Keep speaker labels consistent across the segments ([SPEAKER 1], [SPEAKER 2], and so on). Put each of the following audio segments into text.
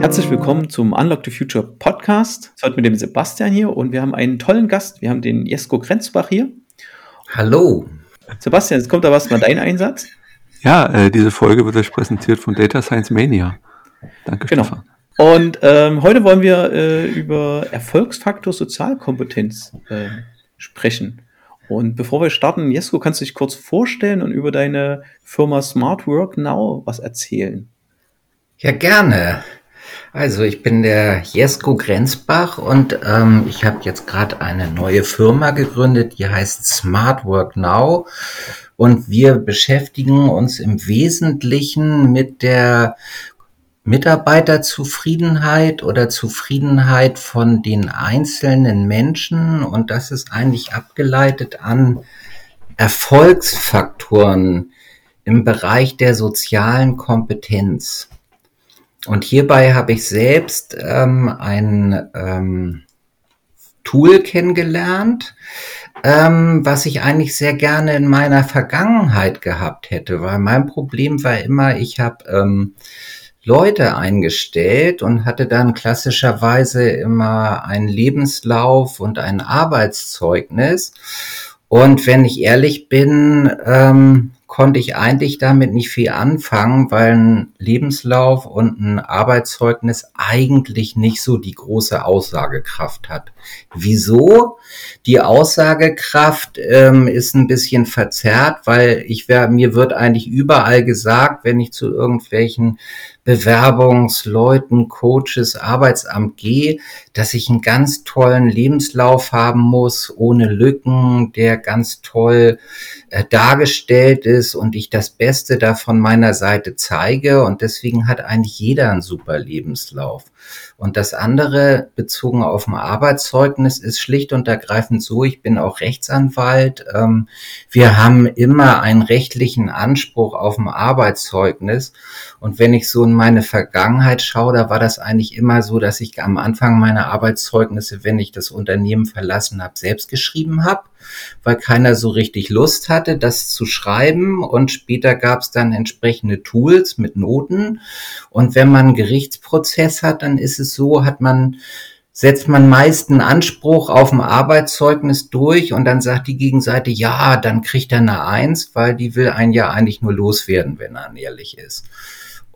[SPEAKER 1] Herzlich willkommen zum Unlock the Future Podcast. Heute mit dem Sebastian hier und wir haben einen tollen Gast. Wir haben den Jesko Grenzbach hier.
[SPEAKER 2] Hallo.
[SPEAKER 1] Sebastian, jetzt kommt da was mal dein Einsatz.
[SPEAKER 3] Ja, äh, diese Folge wird euch präsentiert von Data Science Mania. Danke,
[SPEAKER 1] genau.
[SPEAKER 3] Stefan.
[SPEAKER 1] Und ähm, heute wollen wir äh, über Erfolgsfaktor Sozialkompetenz äh, sprechen. Und bevor wir starten, Jesko, kannst du dich kurz vorstellen und über deine Firma Smart Work Now was erzählen?
[SPEAKER 2] Ja, gerne. Also ich bin der Jesko Grenzbach und ähm, ich habe jetzt gerade eine neue Firma gegründet, die heißt Smart Work Now. Und wir beschäftigen uns im Wesentlichen mit der Mitarbeiterzufriedenheit oder Zufriedenheit von den einzelnen Menschen. Und das ist eigentlich abgeleitet an Erfolgsfaktoren im Bereich der sozialen Kompetenz. Und hierbei habe ich selbst ähm, ein ähm, Tool kennengelernt, ähm, was ich eigentlich sehr gerne in meiner Vergangenheit gehabt hätte, weil mein Problem war immer, ich habe ähm, Leute eingestellt und hatte dann klassischerweise immer einen Lebenslauf und ein Arbeitszeugnis. Und wenn ich ehrlich bin, ähm, konnte ich eigentlich damit nicht viel anfangen, weil ein Lebenslauf und ein Arbeitszeugnis eigentlich nicht so die große Aussagekraft hat. Wieso? Die Aussagekraft ähm, ist ein bisschen verzerrt, weil ich wär, mir wird eigentlich überall gesagt, wenn ich zu irgendwelchen Bewerbungsleuten, Coaches, Arbeitsamt gehe, dass ich einen ganz tollen Lebenslauf haben muss, ohne Lücken, der ganz toll äh, dargestellt ist und ich das Beste da von meiner Seite zeige. Und deswegen hat eigentlich jeder einen super Lebenslauf. Und das andere, bezogen auf ein Arbeitszeugnis, ist schlicht und ergreifend so, ich bin auch Rechtsanwalt. Ähm, wir haben immer einen rechtlichen Anspruch auf ein Arbeitszeugnis. Und wenn ich so in meine Vergangenheit schaue, da war das eigentlich immer so, dass ich am Anfang meine Arbeitszeugnisse, wenn ich das Unternehmen verlassen habe, selbst geschrieben habe weil keiner so richtig Lust hatte, das zu schreiben. Und später gab es dann entsprechende Tools mit Noten. Und wenn man einen Gerichtsprozess hat, dann ist es so, hat man setzt man meist einen Anspruch auf ein Arbeitszeugnis durch und dann sagt die Gegenseite, ja, dann kriegt er eine Eins, weil die will einen ja eigentlich nur loswerden, wenn er ehrlich ist.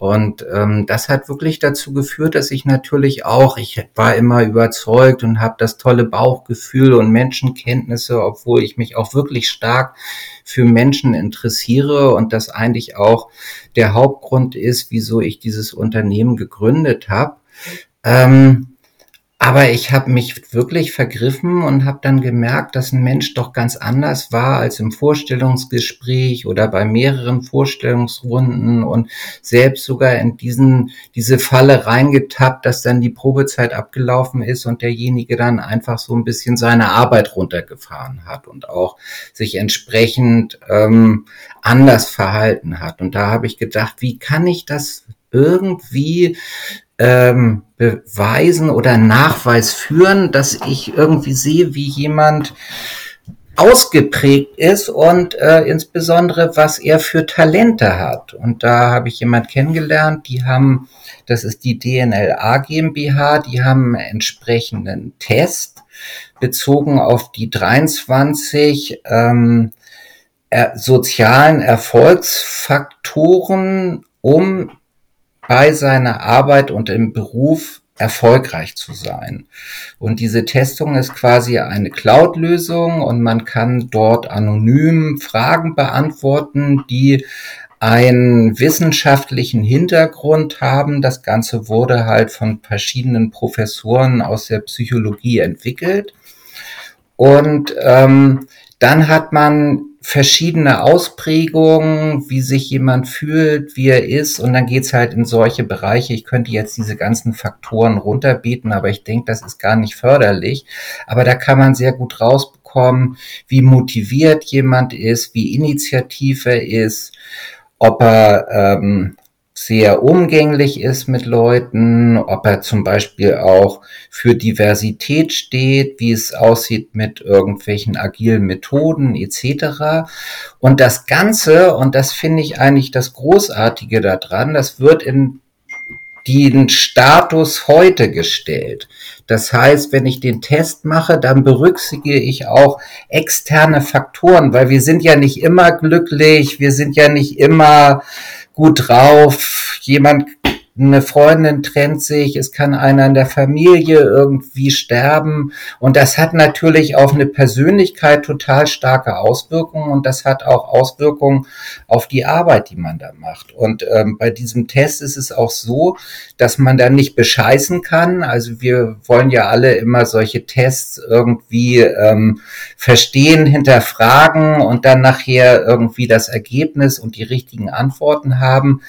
[SPEAKER 2] Und ähm, das hat wirklich dazu geführt, dass ich natürlich auch, ich war immer überzeugt und habe das tolle Bauchgefühl und Menschenkenntnisse, obwohl ich mich auch wirklich stark für Menschen interessiere und das eigentlich auch der Hauptgrund ist, wieso ich dieses Unternehmen gegründet habe. Ähm, aber ich habe mich wirklich vergriffen und habe dann gemerkt, dass ein Mensch doch ganz anders war als im Vorstellungsgespräch oder bei mehreren Vorstellungsrunden und selbst sogar in diesen diese Falle reingetappt, dass dann die Probezeit abgelaufen ist und derjenige dann einfach so ein bisschen seine Arbeit runtergefahren hat und auch sich entsprechend ähm, anders verhalten hat. Und da habe ich gedacht, wie kann ich das irgendwie ähm, beweisen oder Nachweis führen, dass ich irgendwie sehe, wie jemand ausgeprägt ist und äh, insbesondere was er für Talente hat. Und da habe ich jemand kennengelernt, die haben, das ist die DNLA GmbH, die haben einen entsprechenden Test bezogen auf die 23 ähm, er, sozialen Erfolgsfaktoren, um bei seiner Arbeit und im Beruf erfolgreich zu sein. Und diese Testung ist quasi eine Cloud-Lösung und man kann dort anonym Fragen beantworten, die einen wissenschaftlichen Hintergrund haben. Das Ganze wurde halt von verschiedenen Professoren aus der Psychologie entwickelt. Und ähm, dann hat man verschiedene Ausprägungen, wie sich jemand fühlt, wie er ist. Und dann geht's halt in solche Bereiche. Ich könnte jetzt diese ganzen Faktoren runterbieten, aber ich denke, das ist gar nicht förderlich. Aber da kann man sehr gut rausbekommen, wie motiviert jemand ist, wie initiativ er ist, ob er ähm, sehr umgänglich ist mit Leuten, ob er zum Beispiel auch für Diversität steht, wie es aussieht mit irgendwelchen agilen Methoden etc. Und das Ganze, und das finde ich eigentlich das Großartige daran, das wird in den Status heute gestellt. Das heißt, wenn ich den Test mache, dann berücksichtige ich auch externe Faktoren, weil wir sind ja nicht immer glücklich, wir sind ja nicht immer gut drauf, jemand eine Freundin trennt sich, es kann einer in der Familie irgendwie sterben und das hat natürlich auf eine Persönlichkeit total starke Auswirkungen und das hat auch Auswirkungen auf die Arbeit, die man da macht. Und ähm, bei diesem Test ist es auch so, dass man da nicht bescheißen kann. Also wir wollen ja alle immer solche Tests irgendwie ähm, verstehen, hinterfragen und dann nachher irgendwie das Ergebnis und die richtigen Antworten haben.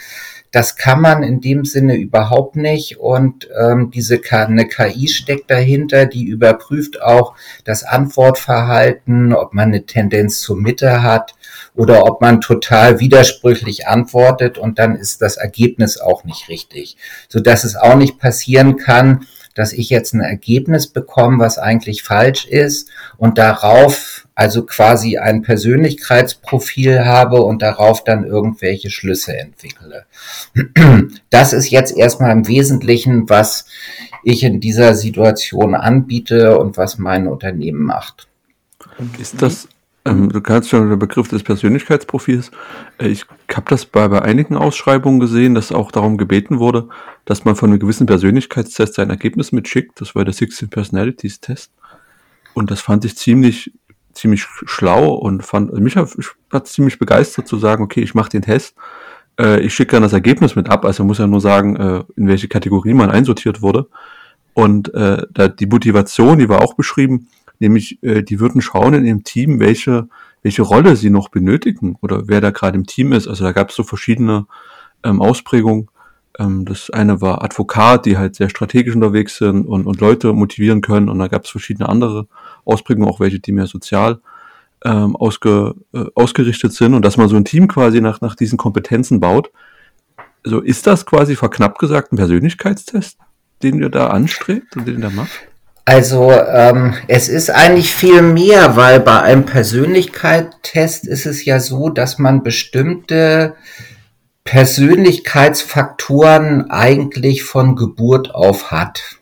[SPEAKER 2] Das kann man in dem Sinne überhaupt nicht. Und ähm, diese eine KI steckt dahinter, die überprüft auch das Antwortverhalten, ob man eine Tendenz zur Mitte hat oder ob man total widersprüchlich antwortet und dann ist das Ergebnis auch nicht richtig. So dass es auch nicht passieren kann, dass ich jetzt ein Ergebnis bekomme, was eigentlich falsch ist und darauf also quasi ein Persönlichkeitsprofil habe und darauf dann irgendwelche Schlüsse entwickle. Das ist jetzt erstmal im Wesentlichen, was ich in dieser Situation anbiete und was mein Unternehmen macht.
[SPEAKER 3] Ist das ähm, du kannst schon den Begriff des Persönlichkeitsprofils. Äh, ich habe das bei, bei einigen Ausschreibungen gesehen, dass auch darum gebeten wurde, dass man von einem gewissen Persönlichkeitstest sein Ergebnis mitschickt. Das war der 16 Personalities Test. Und das fand ich ziemlich, ziemlich schlau und fand, also mich hat, ziemlich begeistert zu sagen, okay, ich mache den Test. Äh, ich schicke dann das Ergebnis mit ab. Also muss ja nur sagen, äh, in welche Kategorie man einsortiert wurde. Und äh, da, die Motivation, die war auch beschrieben, nämlich äh, die würden schauen in ihrem Team, welche, welche Rolle sie noch benötigen oder wer da gerade im Team ist. Also da gab es so verschiedene ähm, Ausprägungen. Ähm, das eine war Advokat, die halt sehr strategisch unterwegs sind und, und Leute motivieren können. Und da gab es verschiedene andere Ausprägungen, auch welche, die mehr sozial ähm, ausge, äh, ausgerichtet sind und dass man so ein Team quasi nach, nach diesen Kompetenzen baut. So also ist das quasi verknappt gesagt ein Persönlichkeitstest, den ihr da anstrebt und den ihr da macht?
[SPEAKER 2] Also ähm, es ist eigentlich viel mehr, weil bei einem Persönlichkeitstest ist es ja so, dass man bestimmte Persönlichkeitsfaktoren eigentlich von Geburt auf hat.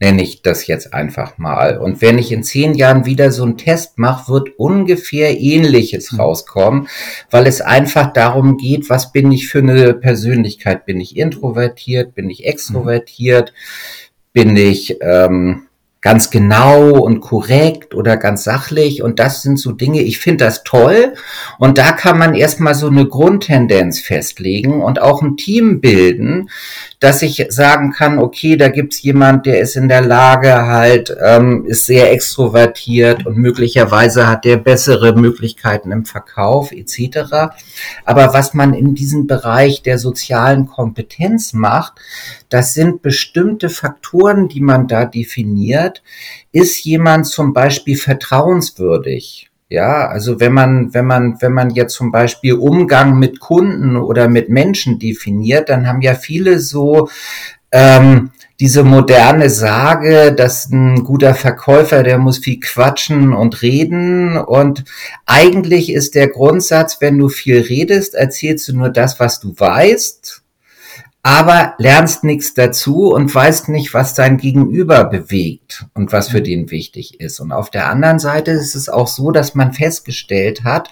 [SPEAKER 2] Nenne ich das jetzt einfach mal. Und wenn ich in zehn Jahren wieder so einen Test mache, wird ungefähr ähnliches mhm. rauskommen, weil es einfach darum geht, was bin ich für eine Persönlichkeit? Bin ich introvertiert? Bin ich extrovertiert? Bin ich ähm, ganz genau und korrekt oder ganz sachlich. Und das sind so Dinge, ich finde das toll. Und da kann man erstmal so eine Grundtendenz festlegen und auch ein Team bilden, dass ich sagen kann, okay, da gibt's jemand, der ist in der Lage, halt, ähm, ist sehr extrovertiert und möglicherweise hat der bessere Möglichkeiten im Verkauf etc. Aber was man in diesem Bereich der sozialen Kompetenz macht, das sind bestimmte Faktoren, die man da definiert. Ist jemand zum Beispiel vertrauenswürdig? Ja, also wenn man, wenn man, wenn man jetzt zum Beispiel Umgang mit Kunden oder mit Menschen definiert, dann haben ja viele so ähm, diese moderne Sage, dass ein guter Verkäufer, der muss viel quatschen und reden. Und eigentlich ist der Grundsatz, wenn du viel redest, erzählst du nur das, was du weißt aber lernst nichts dazu und weißt nicht, was dein Gegenüber bewegt und was für den wichtig ist. Und auf der anderen Seite ist es auch so, dass man festgestellt hat,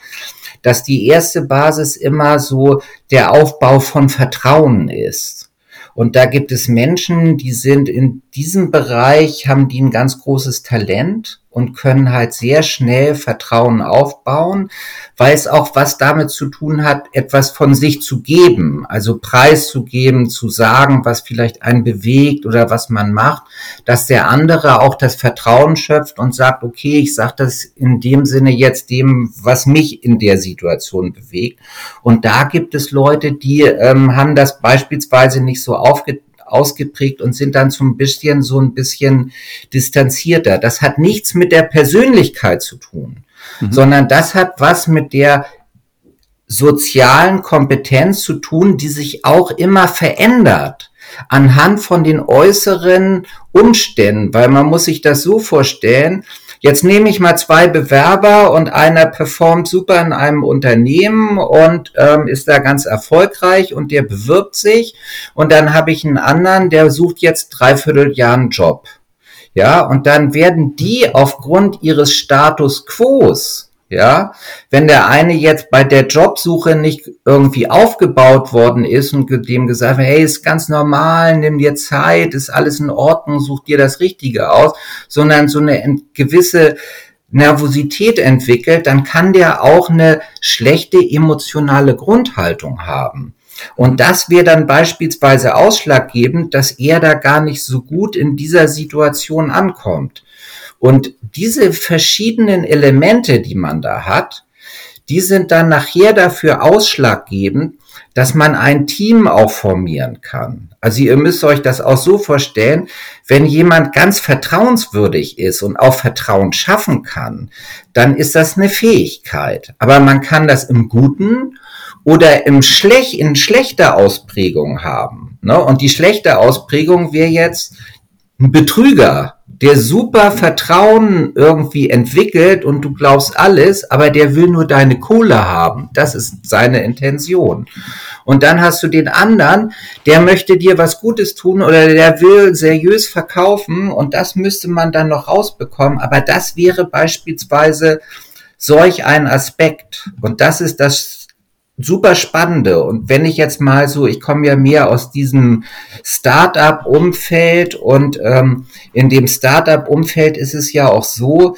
[SPEAKER 2] dass die erste Basis immer so der Aufbau von Vertrauen ist. Und da gibt es Menschen, die sind in diesem Bereich, haben die ein ganz großes Talent und können halt sehr schnell Vertrauen aufbauen, weil es auch was damit zu tun hat, etwas von sich zu geben, also preiszugeben, zu sagen, was vielleicht einen bewegt oder was man macht, dass der andere auch das Vertrauen schöpft und sagt, okay, ich sage das in dem Sinne jetzt dem, was mich in der Situation bewegt. Und da gibt es Leute, die ähm, haben das beispielsweise nicht so aufgetan ausgeprägt und sind dann so ein bisschen so ein bisschen distanzierter. Das hat nichts mit der Persönlichkeit zu tun, mhm. sondern das hat was mit der sozialen Kompetenz zu tun, die sich auch immer verändert anhand von den äußeren Umständen, weil man muss sich das so vorstellen, Jetzt nehme ich mal zwei Bewerber und einer performt super in einem Unternehmen und ähm, ist da ganz erfolgreich und der bewirbt sich und dann habe ich einen anderen, der sucht jetzt dreiviertel Jahr einen Job. Ja, und dann werden die aufgrund ihres Status quos ja, wenn der eine jetzt bei der Jobsuche nicht irgendwie aufgebaut worden ist und dem gesagt hat, hey, ist ganz normal, nimm dir Zeit, ist alles in Ordnung, such dir das Richtige aus, sondern so eine gewisse Nervosität entwickelt, dann kann der auch eine schlechte emotionale Grundhaltung haben. Und das wäre dann beispielsweise ausschlaggebend, dass er da gar nicht so gut in dieser Situation ankommt. Und diese verschiedenen Elemente, die man da hat, die sind dann nachher dafür ausschlaggebend, dass man ein Team auch formieren kann. Also ihr müsst euch das auch so vorstellen, wenn jemand ganz vertrauenswürdig ist und auch Vertrauen schaffen kann, dann ist das eine Fähigkeit. Aber man kann das im Guten oder im Schlech in schlechter Ausprägung haben. Ne? Und die schlechte Ausprägung wäre jetzt Betrüger, der super Vertrauen irgendwie entwickelt und du glaubst alles, aber der will nur deine Kohle haben. Das ist seine Intention. Und dann hast du den anderen, der möchte dir was Gutes tun oder der will seriös verkaufen und das müsste man dann noch rausbekommen. Aber das wäre beispielsweise solch ein Aspekt. Und das ist das super spannende. Und wenn ich jetzt mal so, ich komme ja mehr aus diesem Startup-Umfeld und ähm, in dem Startup-Umfeld ist es ja auch so,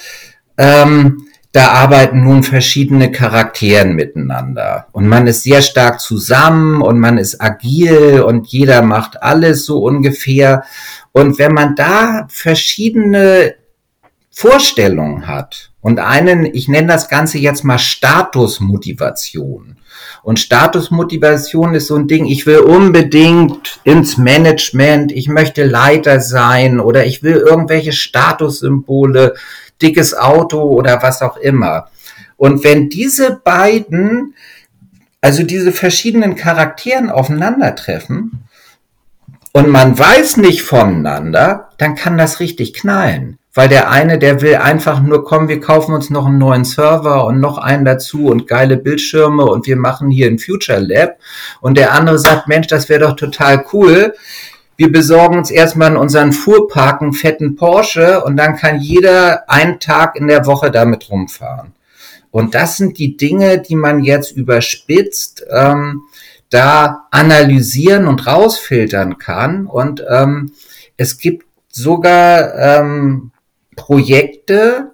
[SPEAKER 2] ähm, da arbeiten nun verschiedene Charakteren miteinander. Und man ist sehr stark zusammen und man ist agil und jeder macht alles so ungefähr. Und wenn man da verschiedene Vorstellungen hat und einen, ich nenne das Ganze jetzt mal Statusmotivation, und Statusmotivation ist so ein Ding, ich will unbedingt ins Management, ich möchte Leiter sein oder ich will irgendwelche Statussymbole, dickes Auto oder was auch immer. Und wenn diese beiden, also diese verschiedenen Charakteren aufeinandertreffen und man weiß nicht voneinander, dann kann das richtig knallen weil der eine, der will einfach nur kommen, wir kaufen uns noch einen neuen Server und noch einen dazu und geile Bildschirme und wir machen hier ein Future Lab. Und der andere sagt, Mensch, das wäre doch total cool. Wir besorgen uns erstmal in unseren Fuhrpark einen fetten Porsche und dann kann jeder einen Tag in der Woche damit rumfahren. Und das sind die Dinge, die man jetzt überspitzt ähm, da analysieren und rausfiltern kann. Und ähm, es gibt sogar ähm, Projekte,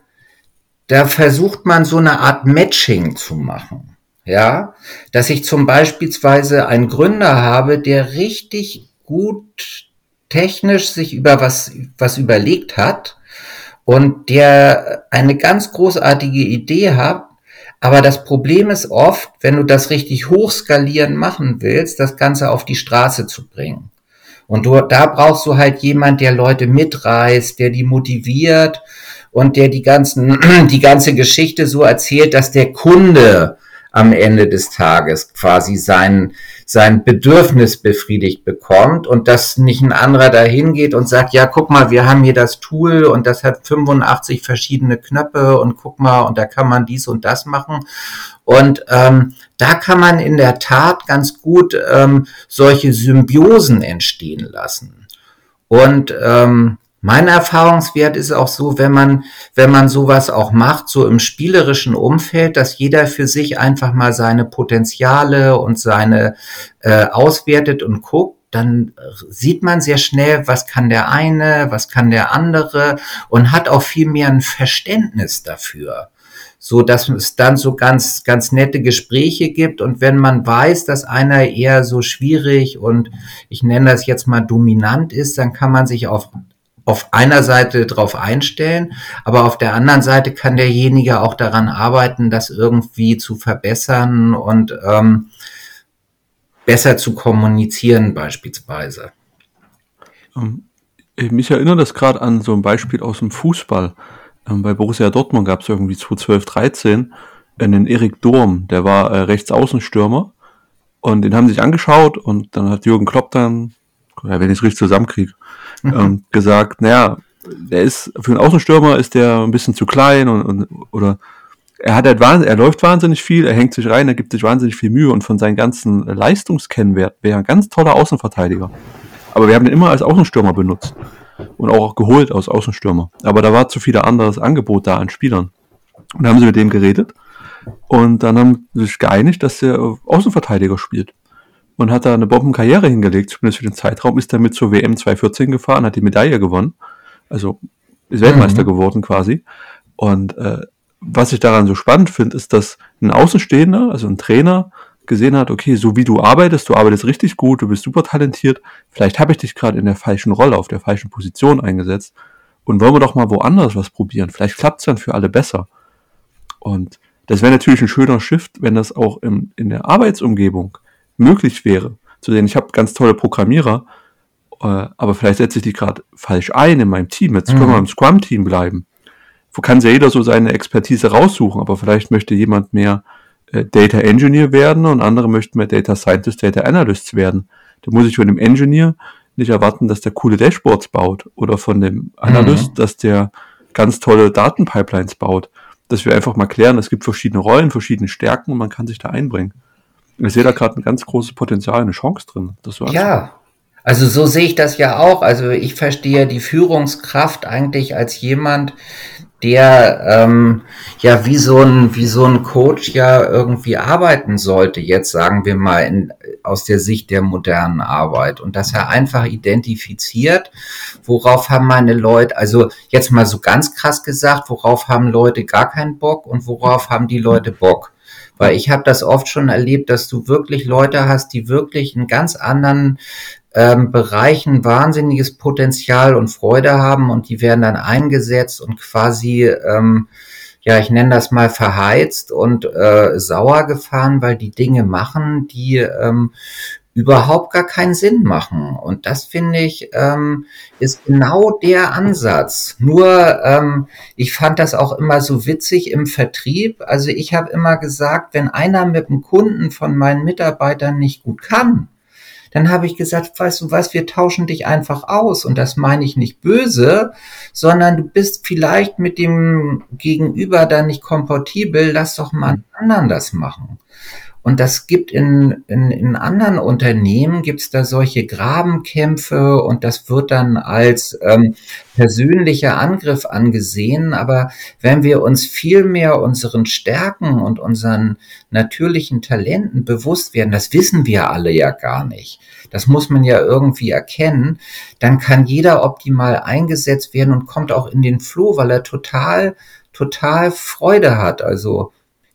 [SPEAKER 2] da versucht man so eine Art Matching zu machen. Ja, dass ich zum Beispielsweise einen Gründer habe, der richtig gut technisch sich über was, was überlegt hat und der eine ganz großartige Idee hat, aber das Problem ist oft, wenn du das richtig hochskalieren machen willst, das Ganze auf die Straße zu bringen. Und du, da brauchst du halt jemand, der Leute mitreißt, der die motiviert und der die ganzen, die ganze Geschichte so erzählt, dass der Kunde am Ende des Tages quasi sein, sein Bedürfnis befriedigt bekommt und dass nicht ein anderer dahin geht und sagt, ja, guck mal, wir haben hier das Tool und das hat 85 verschiedene Knöpfe und guck mal, und da kann man dies und das machen. Und ähm, da kann man in der Tat ganz gut ähm, solche Symbiosen entstehen lassen. Und ähm, mein Erfahrungswert ist auch so, wenn man, wenn man sowas auch macht, so im spielerischen Umfeld, dass jeder für sich einfach mal seine Potenziale und seine äh, auswertet und guckt, dann sieht man sehr schnell, was kann der eine, was kann der andere und hat auch viel mehr ein Verständnis dafür so dass es dann so ganz, ganz nette Gespräche gibt. Und wenn man weiß, dass einer eher so schwierig und ich nenne das jetzt mal dominant ist, dann kann man sich auf auf einer Seite darauf einstellen, aber auf der anderen Seite kann derjenige auch daran arbeiten, das irgendwie zu verbessern und ähm, besser zu kommunizieren beispielsweise.
[SPEAKER 3] Ähm, mich erinnert das gerade an so ein Beispiel aus dem Fußball. Ähm, bei Borussia Dortmund gab es irgendwie 2012, 13 einen Erik Durm, der war äh, Rechtsaußenstürmer. Und den haben sich angeschaut und dann hat Jürgen Klopp dann, wenn ich es richtig zusammenkriege, ähm, gesagt, naja, der ist, für einen Außenstürmer ist der ein bisschen zu klein und, und oder er hat halt wahnsinnig, er läuft wahnsinnig viel, er hängt sich rein, er gibt sich wahnsinnig viel Mühe und von seinen ganzen Leistungskennwert wäre ein ganz toller Außenverteidiger. Aber wir haben ihn immer als Außenstürmer benutzt und auch geholt als Außenstürmer. Aber da war zu viel anderes Angebot da an Spielern. Und dann haben sie mit dem geredet und dann haben sie sich geeinigt, dass er Außenverteidiger spielt. Und hat da eine Bombenkarriere hingelegt, zumindest für den Zeitraum, ist damit zur WM 2014 gefahren, hat die Medaille gewonnen. Also ist Weltmeister mhm. geworden quasi. Und äh, was ich daran so spannend finde, ist, dass ein Außenstehender, also ein Trainer, gesehen hat, okay, so wie du arbeitest, du arbeitest richtig gut, du bist super talentiert, vielleicht habe ich dich gerade in der falschen Rolle, auf der falschen Position eingesetzt und wollen wir doch mal woanders was probieren. Vielleicht klappt es dann für alle besser. Und das wäre natürlich ein schöner Shift, wenn das auch im, in der Arbeitsumgebung möglich wäre. Zu sehen, ich habe ganz tolle Programmierer, äh, aber vielleicht setze ich die gerade falsch ein in meinem Team. Jetzt mhm. können wir im Scrum-Team bleiben wo kann sich jeder so seine Expertise raussuchen, aber vielleicht möchte jemand mehr äh, Data Engineer werden und andere möchten mehr Data Scientist, Data Analysts werden. Da muss ich von dem Engineer nicht erwarten, dass der coole Dashboards baut oder von dem Analyst, mhm. dass der ganz tolle Datenpipelines baut. Dass wir einfach mal klären, es gibt verschiedene Rollen, verschiedene Stärken und man kann sich da einbringen. Ich sehe da gerade ein ganz großes Potenzial, eine Chance drin.
[SPEAKER 2] Ja, also so sehe ich das ja auch. Also ich verstehe die Führungskraft eigentlich als jemand, der ähm, ja wie so ein wie so ein Coach ja irgendwie arbeiten sollte. Jetzt sagen wir mal in, aus der Sicht der modernen Arbeit und dass er einfach identifiziert, worauf haben meine Leute, also jetzt mal so ganz krass gesagt, worauf haben Leute gar keinen Bock und worauf haben die Leute Bock. Weil ich habe das oft schon erlebt, dass du wirklich Leute hast, die wirklich einen ganz anderen ähm, Bereichen wahnsinniges Potenzial und Freude haben und die werden dann eingesetzt und quasi, ähm, ja, ich nenne das mal verheizt und äh, sauer gefahren, weil die Dinge machen, die ähm, überhaupt gar keinen Sinn machen. Und das finde ich ähm, ist genau der Ansatz. Nur ähm, ich fand das auch immer so witzig im Vertrieb. Also ich habe immer gesagt, wenn einer mit dem Kunden von meinen Mitarbeitern nicht gut kann, dann habe ich gesagt, weißt du was, wir tauschen dich einfach aus. Und das meine ich nicht böse, sondern du bist vielleicht mit dem Gegenüber dann nicht kompatibel, lass doch mal einen anderen das machen. Und das gibt in, in, in anderen Unternehmen, gibt es da solche Grabenkämpfe und das wird dann als ähm, persönlicher Angriff angesehen. Aber wenn wir uns viel mehr unseren Stärken und unseren natürlichen Talenten bewusst werden, das wissen wir alle ja gar nicht. Das muss man ja irgendwie erkennen. Dann kann jeder optimal eingesetzt werden und kommt auch in den Flow, weil er total, total Freude hat. Also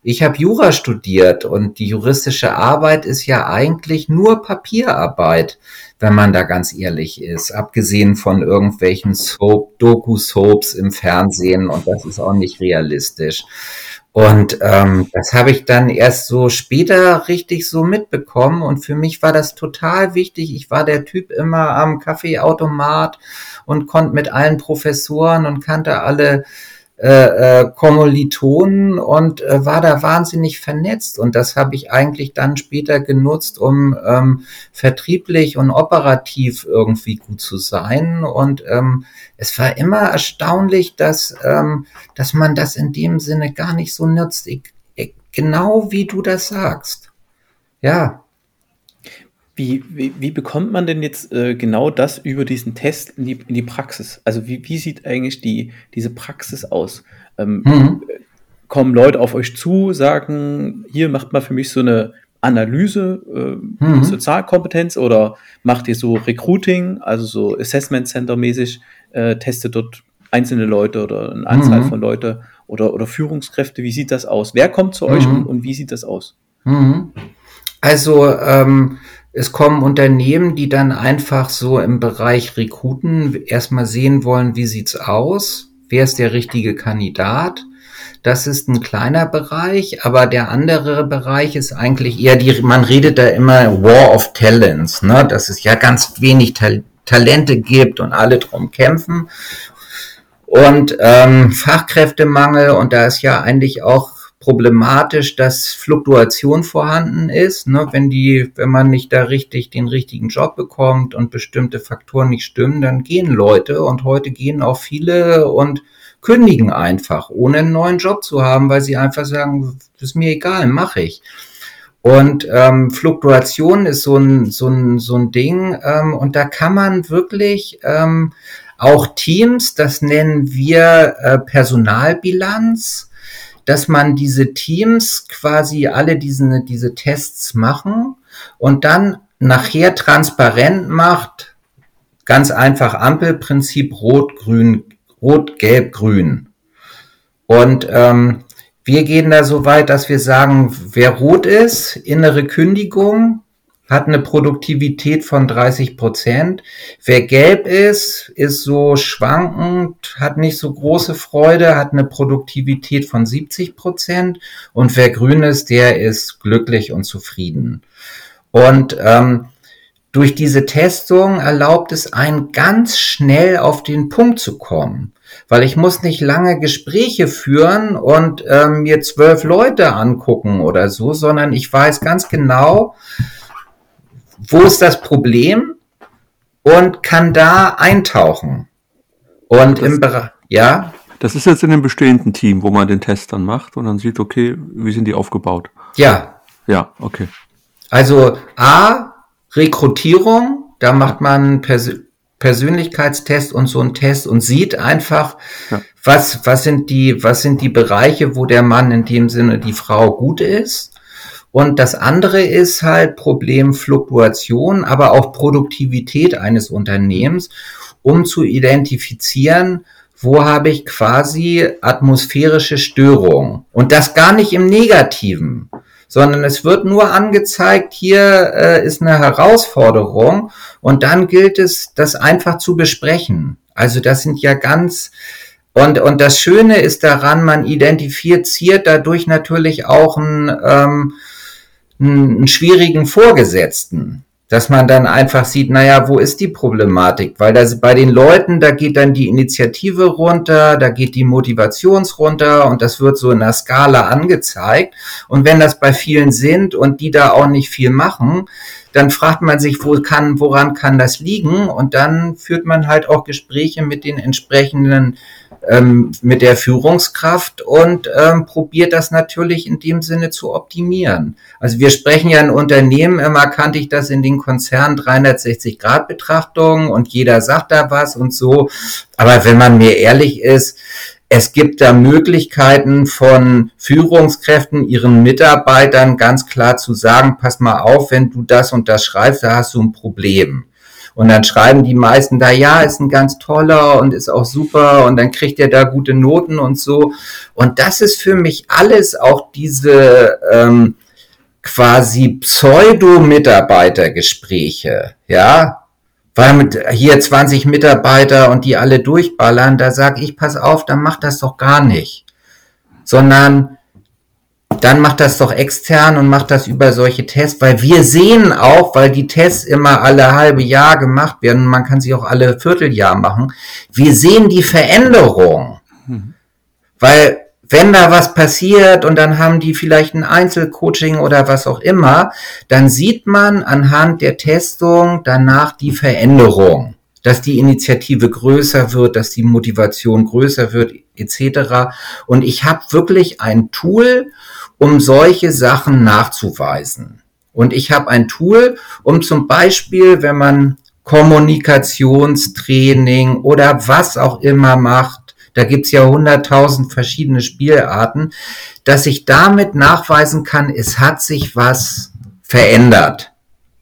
[SPEAKER 2] ich habe Jura studiert und die juristische Arbeit ist ja eigentlich nur Papierarbeit, wenn man da ganz ehrlich ist, abgesehen von irgendwelchen Soap, Doku-Soaps im Fernsehen und das ist auch nicht realistisch. Und ähm, das habe ich dann erst so später richtig so mitbekommen und für mich war das total wichtig. Ich war der Typ immer am Kaffeeautomat und konnte mit allen Professoren und kannte alle äh, äh, Kommilitonen und äh, war da wahnsinnig vernetzt. Und das habe ich eigentlich dann später genutzt, um ähm, vertrieblich und operativ irgendwie gut zu sein. Und ähm, es war immer erstaunlich, dass, ähm, dass man das in dem Sinne gar nicht so nutzt. Ich, ich, genau wie du das sagst. Ja,
[SPEAKER 1] wie, wie, wie bekommt man denn jetzt äh, genau das über diesen Test in die, in die Praxis? Also wie, wie sieht eigentlich die, diese Praxis aus? Ähm, mhm. Kommen Leute auf euch zu, sagen, hier macht mal für mich so eine Analyse äh, mhm. Sozialkompetenz oder macht ihr so Recruiting, also so Assessment Center mäßig, äh, testet dort einzelne Leute oder eine Anzahl mhm. von Leute oder, oder Führungskräfte, wie sieht das aus? Wer kommt zu euch mhm. und, und, wie sieht das aus?
[SPEAKER 2] Mhm. Also ähm, es kommen Unternehmen, die dann einfach so im Bereich Rekruten erstmal sehen wollen, wie sieht's aus? Wer ist der richtige Kandidat? Das ist ein kleiner Bereich, aber der andere Bereich ist eigentlich eher die, man redet da immer War of Talents, ne? dass es ja ganz wenig Ta Talente gibt und alle drum kämpfen. Und ähm, Fachkräftemangel, und da ist ja eigentlich auch problematisch, dass Fluktuation vorhanden ist. Ne? Wenn die, wenn man nicht da richtig den richtigen Job bekommt und bestimmte Faktoren nicht stimmen, dann gehen Leute und heute gehen auch viele und kündigen einfach, ohne einen neuen Job zu haben, weil sie einfach sagen, ist mir egal, mache ich. Und ähm, Fluktuation ist so ein, so ein, so ein Ding. Ähm, und da kann man wirklich ähm, auch Teams, das nennen wir äh, Personalbilanz, dass man diese Teams quasi alle diese, diese Tests machen und dann nachher transparent macht, ganz einfach Ampelprinzip Rot, Grün, Rot, Gelb, Grün. Und ähm, wir gehen da so weit, dass wir sagen, wer rot ist, innere Kündigung, hat eine Produktivität von 30 Prozent. Wer gelb ist, ist so schwankend, hat nicht so große Freude, hat eine Produktivität von 70 Prozent. Und wer grün ist, der ist glücklich und zufrieden. Und ähm, durch diese Testung erlaubt es einen ganz schnell auf den Punkt zu kommen weil ich muss nicht lange Gespräche führen und ähm, mir zwölf Leute angucken oder so, sondern ich weiß ganz genau, wo ist das Problem und kann da eintauchen. Und das, im Bereich, ja.
[SPEAKER 3] Das ist jetzt in dem bestehenden Team, wo man den Test dann macht und dann sieht, okay, wie sind die aufgebaut?
[SPEAKER 2] Ja.
[SPEAKER 3] Ja, okay.
[SPEAKER 2] Also A, Rekrutierung, da macht man Persönlichkeit. Persönlichkeitstest und so ein Test und sieht einfach, ja. was, was sind die, was sind die Bereiche, wo der Mann in dem Sinne die Frau gut ist. Und das andere ist halt Problem Fluktuation, aber auch Produktivität eines Unternehmens, um zu identifizieren, wo habe ich quasi atmosphärische Störungen. Und das gar nicht im Negativen, sondern es wird nur angezeigt, hier äh, ist eine Herausforderung und dann gilt es, das einfach zu besprechen. Also das sind ja ganz, und, und das Schöne ist daran, man identifiziert dadurch natürlich auch einen, ähm, einen schwierigen Vorgesetzten dass man dann einfach sieht, naja, wo ist die Problematik? Weil das bei den Leuten, da geht dann die Initiative runter, da geht die Motivations runter und das wird so in der Skala angezeigt. Und wenn das bei vielen sind und die da auch nicht viel machen, dann fragt man sich, wo kann, woran kann das liegen? Und dann führt man halt auch Gespräche mit den entsprechenden ähm, mit der Führungskraft und ähm, probiert das natürlich in dem Sinne zu optimieren. Also wir sprechen ja in Unternehmen, immer kannte ich das in den Konzernen 360-Grad-Betrachtung und jeder sagt da was und so. Aber wenn man mir ehrlich ist, es gibt da Möglichkeiten von Führungskräften, ihren Mitarbeitern ganz klar zu sagen, pass mal auf, wenn du das und das schreibst, da hast du ein Problem. Und dann schreiben die meisten da, ja, ist ein ganz toller und ist auch super und dann kriegt er da gute Noten und so. Und das ist für mich alles auch diese ähm, quasi Pseudo-Mitarbeitergespräche, ja, weil mit hier 20 Mitarbeiter und die alle durchballern, da sag ich, pass auf, dann mach das doch gar nicht. Sondern dann macht das doch extern und macht das über solche Tests, weil wir sehen auch, weil die Tests immer alle halbe Jahr gemacht werden, man kann sie auch alle Vierteljahr machen, wir sehen die Veränderung. Mhm. Weil wenn da was passiert und dann haben die vielleicht ein Einzelcoaching oder was auch immer, dann sieht man anhand der Testung danach die Veränderung, dass die Initiative größer wird, dass die Motivation größer wird, etc. Und ich habe wirklich ein Tool, um solche Sachen nachzuweisen. Und ich habe ein Tool, um zum Beispiel, wenn man Kommunikationstraining oder was auch immer macht, da gibt's ja hunderttausend verschiedene Spielarten, dass ich damit nachweisen kann, es hat sich was verändert.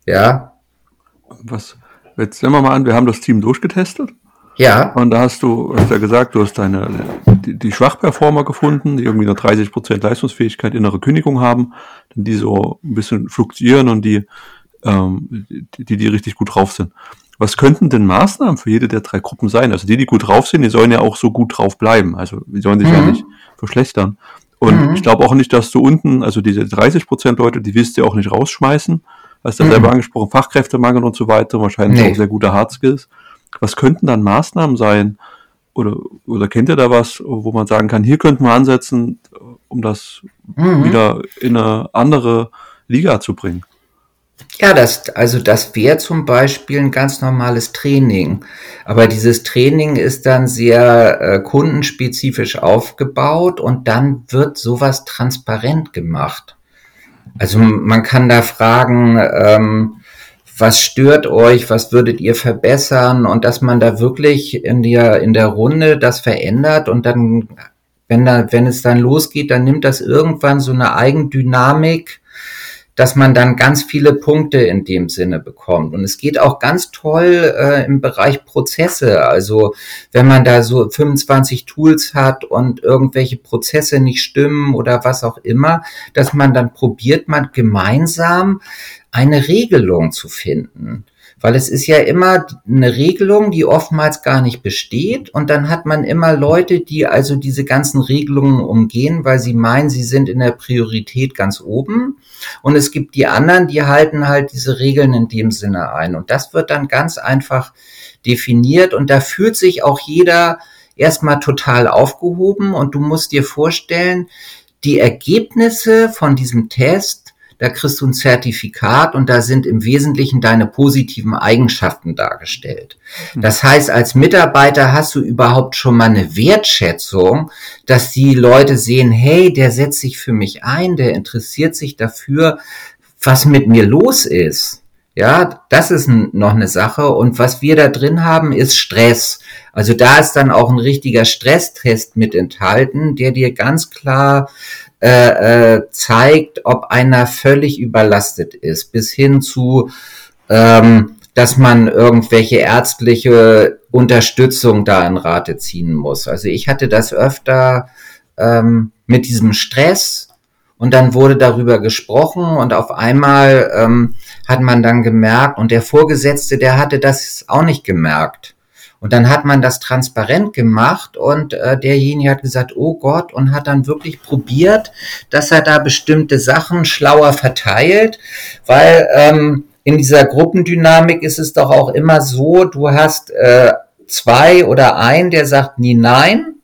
[SPEAKER 2] Ja.
[SPEAKER 3] Was, jetzt nehmen wir mal an, wir haben das Team durchgetestet.
[SPEAKER 2] Ja.
[SPEAKER 3] Und da hast du, hast ja gesagt, du hast deine, die, die Schwachperformer gefunden, die irgendwie nur 30 Prozent Leistungsfähigkeit, innere Kündigung haben, die so ein bisschen fluktuieren und die, ähm, die, die richtig gut drauf sind. Was könnten denn Maßnahmen für jede der drei Gruppen sein? Also die, die gut drauf sind, die sollen ja auch so gut drauf bleiben. Also die sollen sich mhm. ja nicht verschlechtern. Und mhm. ich glaube auch nicht, dass du unten, also diese 30 Prozent Leute, die willst du auch nicht rausschmeißen. Hast du mhm. selber angesprochen, Fachkräftemangel und so weiter, wahrscheinlich nee. auch sehr gute Hard Skills. Was könnten dann Maßnahmen sein? Oder, oder kennt ihr da was, wo man sagen kann, hier könnten wir ansetzen, um das mhm. wieder in eine andere Liga zu bringen?
[SPEAKER 2] Ja, das, also das wäre zum Beispiel ein ganz normales Training. Aber dieses Training ist dann sehr äh, kundenspezifisch aufgebaut und dann wird sowas transparent gemacht. Also man kann da fragen, ähm, was stört euch, was würdet ihr verbessern und dass man da wirklich in der, in der Runde das verändert und dann, wenn da, wenn es dann losgeht, dann nimmt das irgendwann so eine Eigendynamik, dass man dann ganz viele Punkte in dem Sinne bekommt. Und es geht auch ganz toll äh, im Bereich Prozesse. Also wenn man da so 25 Tools hat und irgendwelche Prozesse nicht stimmen oder was auch immer, dass man dann probiert, man gemeinsam eine Regelung zu finden. Weil es ist ja immer eine Regelung, die oftmals gar nicht besteht. Und dann hat man immer Leute, die also diese ganzen Regelungen umgehen, weil sie meinen, sie sind in der Priorität ganz oben. Und es gibt die anderen, die halten halt diese Regeln in dem Sinne ein. Und das wird dann ganz einfach definiert. Und da fühlt sich auch jeder erstmal total aufgehoben. Und du musst dir vorstellen, die Ergebnisse von diesem Test da kriegst du ein Zertifikat und da sind im Wesentlichen deine positiven Eigenschaften dargestellt. Hm. Das heißt, als Mitarbeiter hast du überhaupt schon mal eine Wertschätzung, dass die Leute sehen, hey, der setzt sich für mich ein, der interessiert sich dafür, was mit mir los ist. Ja, das ist noch eine Sache. Und was wir da drin haben, ist Stress. Also da ist dann auch ein richtiger Stresstest mit enthalten, der dir ganz klar äh, äh, zeigt, ob einer völlig überlastet ist, bis hin zu, ähm, dass man irgendwelche ärztliche Unterstützung da in Rate ziehen muss. Also ich hatte das öfter ähm, mit diesem Stress und dann wurde darüber gesprochen und auf einmal ähm, hat man dann gemerkt und der Vorgesetzte, der hatte das auch nicht gemerkt. Und dann hat man das transparent gemacht und äh, derjenige hat gesagt, oh Gott, und hat dann wirklich probiert, dass er da bestimmte Sachen schlauer verteilt, weil ähm, in dieser Gruppendynamik ist es doch auch immer so, du hast äh, zwei oder ein, der sagt nie nein.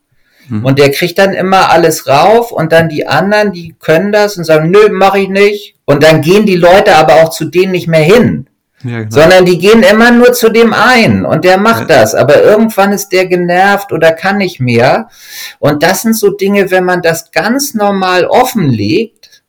[SPEAKER 2] Mhm. Und der kriegt dann immer alles rauf und dann die anderen, die können das und sagen, nö, mach ich nicht. Und dann gehen die Leute aber auch zu denen nicht mehr hin. Ja, genau. Sondern die gehen immer nur zu dem einen und der macht das. Aber irgendwann ist der genervt oder kann nicht mehr. Und das sind so Dinge, wenn man das ganz normal offenlegt,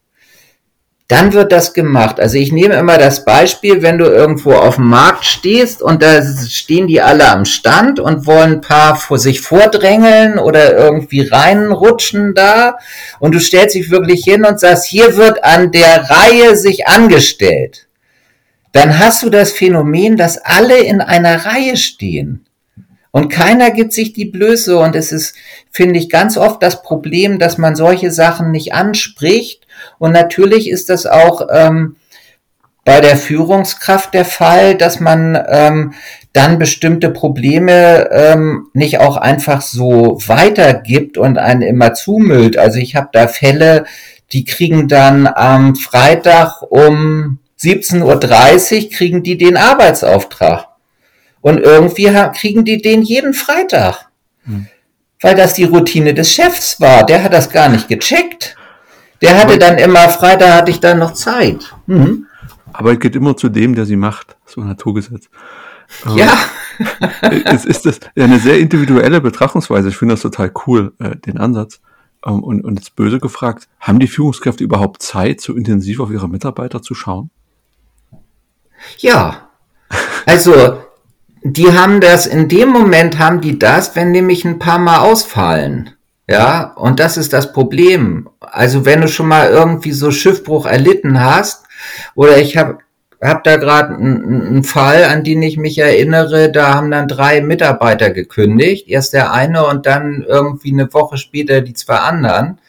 [SPEAKER 2] dann wird das gemacht. Also ich nehme immer das Beispiel, wenn du irgendwo auf dem Markt stehst und da stehen die alle am Stand und wollen ein paar vor sich vordrängeln oder irgendwie reinrutschen da und du stellst dich wirklich hin und sagst, hier wird an der Reihe sich angestellt dann hast du das Phänomen, dass alle in einer Reihe stehen. Und keiner gibt sich die Blöße. Und es ist, finde ich, ganz oft das Problem, dass man solche Sachen nicht anspricht. Und natürlich ist das auch ähm, bei der Führungskraft der Fall, dass man ähm, dann bestimmte Probleme ähm, nicht auch einfach so weitergibt und einen immer zumüllt. Also ich habe da Fälle, die kriegen dann am Freitag um 17.30 Uhr kriegen die den Arbeitsauftrag. Und irgendwie kriegen die den jeden Freitag. Hm. Weil das die Routine des Chefs war. Der hat das gar nicht gecheckt. Der hatte dann immer, Freitag hatte ich dann noch Zeit. Mhm.
[SPEAKER 3] Aber es geht immer zu dem, der sie macht. So ein Naturgesetz.
[SPEAKER 2] Ja.
[SPEAKER 3] es ist das eine sehr individuelle Betrachtungsweise. Ich finde das total cool, äh, den Ansatz. Ähm, und, und jetzt böse gefragt, haben die Führungskräfte überhaupt Zeit, so intensiv auf ihre Mitarbeiter zu schauen?
[SPEAKER 2] Ja, also die haben das, in dem Moment haben die das, wenn nämlich ein paar Mal ausfallen. Ja, und das ist das Problem. Also wenn du schon mal irgendwie so Schiffbruch erlitten hast, oder ich habe hab da gerade einen Fall, an den ich mich erinnere, da haben dann drei Mitarbeiter gekündigt. Erst der eine und dann irgendwie eine Woche später die zwei anderen.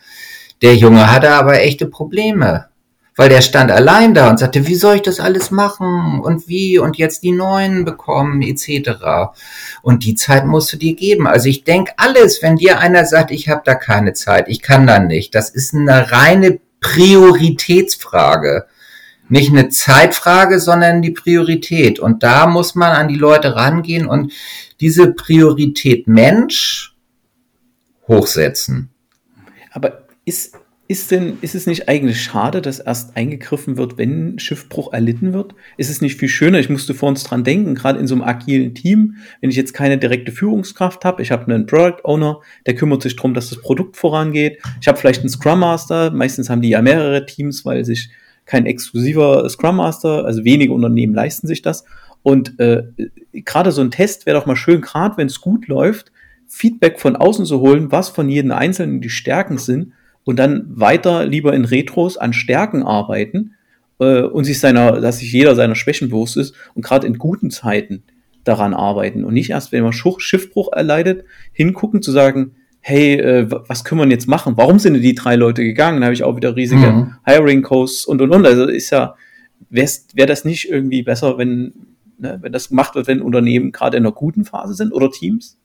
[SPEAKER 2] Der Junge hatte aber echte Probleme weil der stand allein da und sagte, wie soll ich das alles machen und wie und jetzt die neuen bekommen etc. Und die Zeit musst du dir geben. Also ich denke alles, wenn dir einer sagt, ich habe da keine Zeit, ich kann da nicht, das ist eine reine Prioritätsfrage. Nicht eine Zeitfrage, sondern die Priorität. Und da muss man an die Leute rangehen und diese Priorität Mensch hochsetzen.
[SPEAKER 1] Aber ist ist denn, ist es nicht eigentlich schade, dass erst eingegriffen wird, wenn Schiffbruch erlitten wird? Ist es nicht viel schöner? Ich musste vor uns dran denken, gerade in so einem agilen Team, wenn ich jetzt keine direkte Führungskraft habe, ich habe einen Product Owner, der kümmert sich darum, dass das Produkt vorangeht. Ich habe vielleicht einen Scrum Master, meistens haben die ja mehrere Teams, weil sich kein exklusiver Scrum Master, also wenige Unternehmen leisten sich das. Und äh, gerade so ein Test wäre doch mal schön, gerade wenn es gut läuft, Feedback von außen zu holen, was von jedem Einzelnen die Stärken sind und dann weiter lieber in Retros an Stärken arbeiten äh, und sich seiner, dass sich jeder seiner Schwächen bewusst ist und gerade in guten Zeiten daran arbeiten und nicht erst, wenn man Schiffbruch erleidet, hingucken zu sagen, hey, äh, was können wir jetzt machen? Warum sind denn die drei Leute gegangen? Da habe ich auch wieder riesige mhm. Hiring Costs und und und. Also ist ja, wäre wär das nicht irgendwie besser, wenn, ne, wenn das gemacht wird, wenn Unternehmen gerade in einer guten Phase sind oder Teams?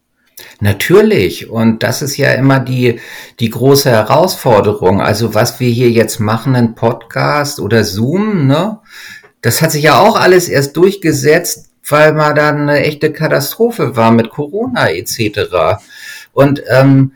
[SPEAKER 2] Natürlich. Und das ist ja immer die, die große Herausforderung. Also was wir hier jetzt machen, ein Podcast oder Zoom, ne? Das hat sich ja auch alles erst durchgesetzt, weil mal dann eine echte Katastrophe war mit Corona etc. Und ähm,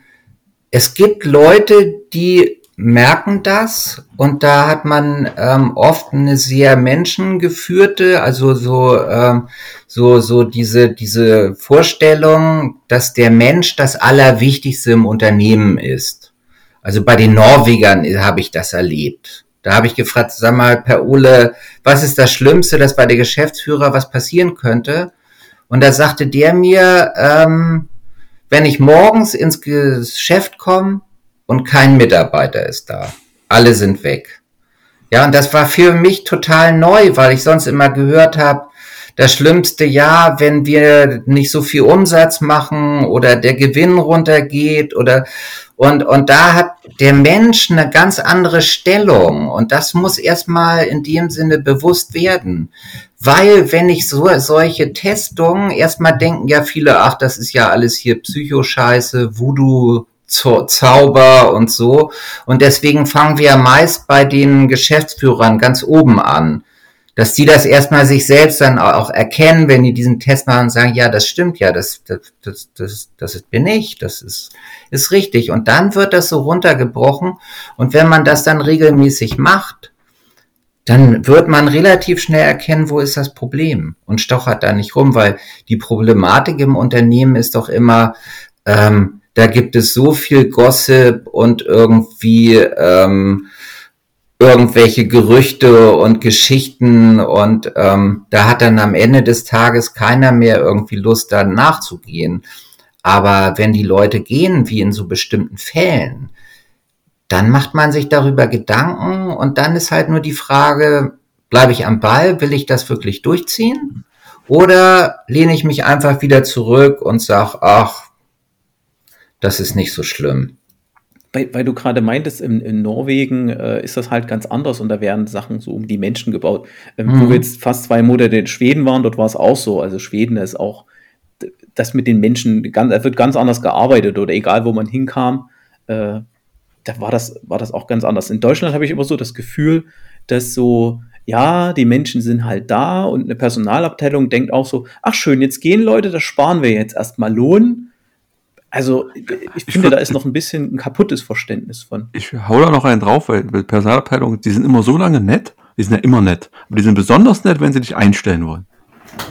[SPEAKER 2] es gibt Leute, die merken das und da hat man ähm, oft eine sehr menschengeführte, also so ähm, so so diese diese Vorstellung, dass der Mensch das Allerwichtigste im Unternehmen ist. Also bei den Norwegern habe ich das erlebt. Da habe ich gefragt, sag mal, Per Ole, was ist das Schlimmste, dass bei der Geschäftsführer was passieren könnte? Und da sagte der mir, ähm, wenn ich morgens ins Geschäft komme, und kein Mitarbeiter ist da. Alle sind weg. Ja, und das war für mich total neu, weil ich sonst immer gehört habe, das schlimmste Jahr, wenn wir nicht so viel Umsatz machen oder der Gewinn runtergeht oder und und da hat der Mensch eine ganz andere Stellung und das muss erstmal in dem Sinne bewusst werden, weil wenn ich so solche Testungen erstmal denken ja viele, ach, das ist ja alles hier Psychoscheiße, Voodoo Zauber und so. Und deswegen fangen wir meist bei den Geschäftsführern ganz oben an. Dass die das erstmal sich selbst dann auch erkennen, wenn die diesen Test machen und sagen, ja, das stimmt ja, das, das, das, das, das bin ich, das ist, ist richtig. Und dann wird das so runtergebrochen. Und wenn man das dann regelmäßig macht, dann wird man relativ schnell erkennen, wo ist das Problem und stochert da nicht rum, weil die Problematik im Unternehmen ist doch immer, ähm, da gibt es so viel Gossip und irgendwie ähm, irgendwelche Gerüchte und Geschichten und ähm, da hat dann am Ende des Tages keiner mehr irgendwie Lust, da nachzugehen. Aber wenn die Leute gehen, wie in so bestimmten Fällen, dann macht man sich darüber Gedanken und dann ist halt nur die Frage, bleibe ich am Ball, will ich das wirklich durchziehen? Oder lehne ich mich einfach wieder zurück und sage, ach, das ist nicht so schlimm.
[SPEAKER 1] Weil, weil du gerade meintest, in, in Norwegen äh, ist das halt ganz anders und da werden Sachen so um die Menschen gebaut. Ähm, mhm. Wo wir jetzt fast zwei Monate in Schweden waren, dort war es auch so. Also Schweden ist auch, das mit den Menschen, ganz, da wird ganz anders gearbeitet oder egal, wo man hinkam, äh, da war das, war das auch ganz anders. In Deutschland habe ich immer so das Gefühl, dass so, ja, die Menschen sind halt da und eine Personalabteilung denkt auch so, ach schön, jetzt gehen Leute, das sparen wir jetzt erstmal Lohn also ich, ich finde, da ist noch ein bisschen ein kaputtes Verständnis von.
[SPEAKER 3] Ich hau da noch einen drauf, weil Personalabteilungen, die sind immer so lange nett, die sind ja immer nett, aber die sind besonders nett, wenn sie dich einstellen wollen.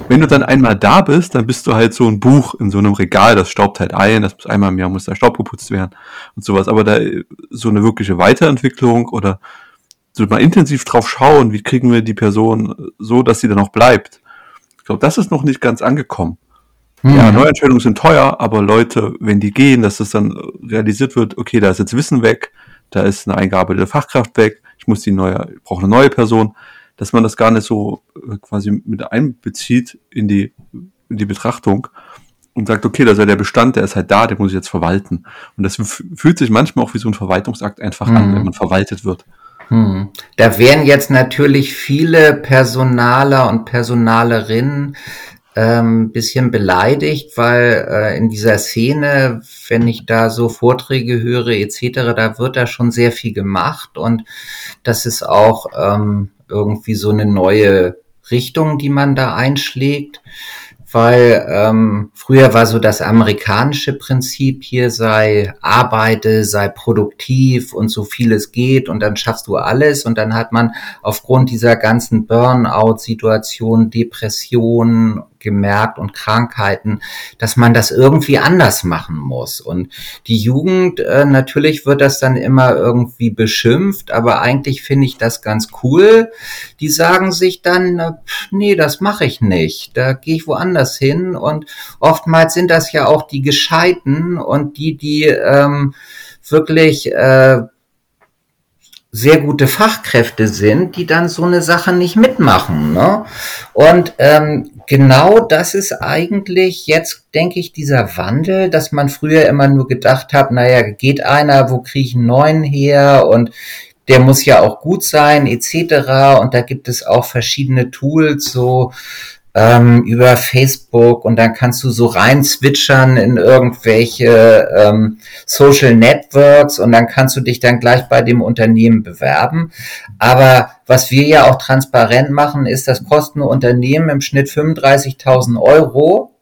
[SPEAKER 3] Wenn du dann einmal da bist, dann bist du halt so ein Buch in so einem Regal, das staubt halt ein, das muss einmal im Jahr muss der Staub geputzt werden und sowas. Aber da so eine wirkliche Weiterentwicklung oder so mal intensiv drauf schauen, wie kriegen wir die Person so, dass sie dann auch bleibt. Ich glaube, das ist noch nicht ganz angekommen. Mhm. Ja, Neuentscheidungen sind teuer, aber Leute, wenn die gehen, dass das dann realisiert wird, okay, da ist jetzt Wissen weg, da ist eine eingearbeitete Fachkraft weg, ich muss die neue, ich brauche eine neue Person, dass man das gar nicht so äh, quasi mit einbezieht in die, in die Betrachtung und sagt, okay, da ist ja der Bestand, der ist halt da, den muss ich jetzt verwalten. Und das fühlt sich manchmal auch wie so ein Verwaltungsakt einfach mhm. an, wenn man verwaltet wird.
[SPEAKER 2] Hm. Da wären jetzt natürlich viele Personaler und Personalerinnen ähm, bisschen beleidigt, weil äh, in dieser Szene, wenn ich da so Vorträge höre etc., da wird da schon sehr viel gemacht und das ist auch ähm, irgendwie so eine neue Richtung, die man da einschlägt. weil ähm, früher war so das amerikanische Prinzip hier sei arbeite, sei produktiv und so viel es geht und dann schaffst du alles und dann hat man aufgrund dieser ganzen Burnout-Situation, Depressionen gemerkt und Krankheiten, dass man das irgendwie anders machen muss. Und die Jugend, äh, natürlich wird das dann immer irgendwie beschimpft, aber eigentlich finde ich das ganz cool. Die sagen sich dann, äh, nee, das mache ich nicht, da gehe ich woanders hin. Und oftmals sind das ja auch die Gescheiten und die, die ähm, wirklich äh, sehr gute Fachkräfte sind, die dann so eine Sache nicht mitmachen. Ne? Und ähm, genau das ist eigentlich jetzt, denke ich, dieser Wandel, dass man früher immer nur gedacht hat, naja, geht einer, wo kriege ich einen neuen her und der muss ja auch gut sein, etc. Und da gibt es auch verschiedene Tools, so ähm, über Facebook und dann kannst du so rein switchern in irgendwelche ähm, Social Networks und dann kannst du dich dann gleich bei dem Unternehmen bewerben. Aber was wir ja auch transparent machen, ist, das kosten Unternehmen im Schnitt 35.000 Euro,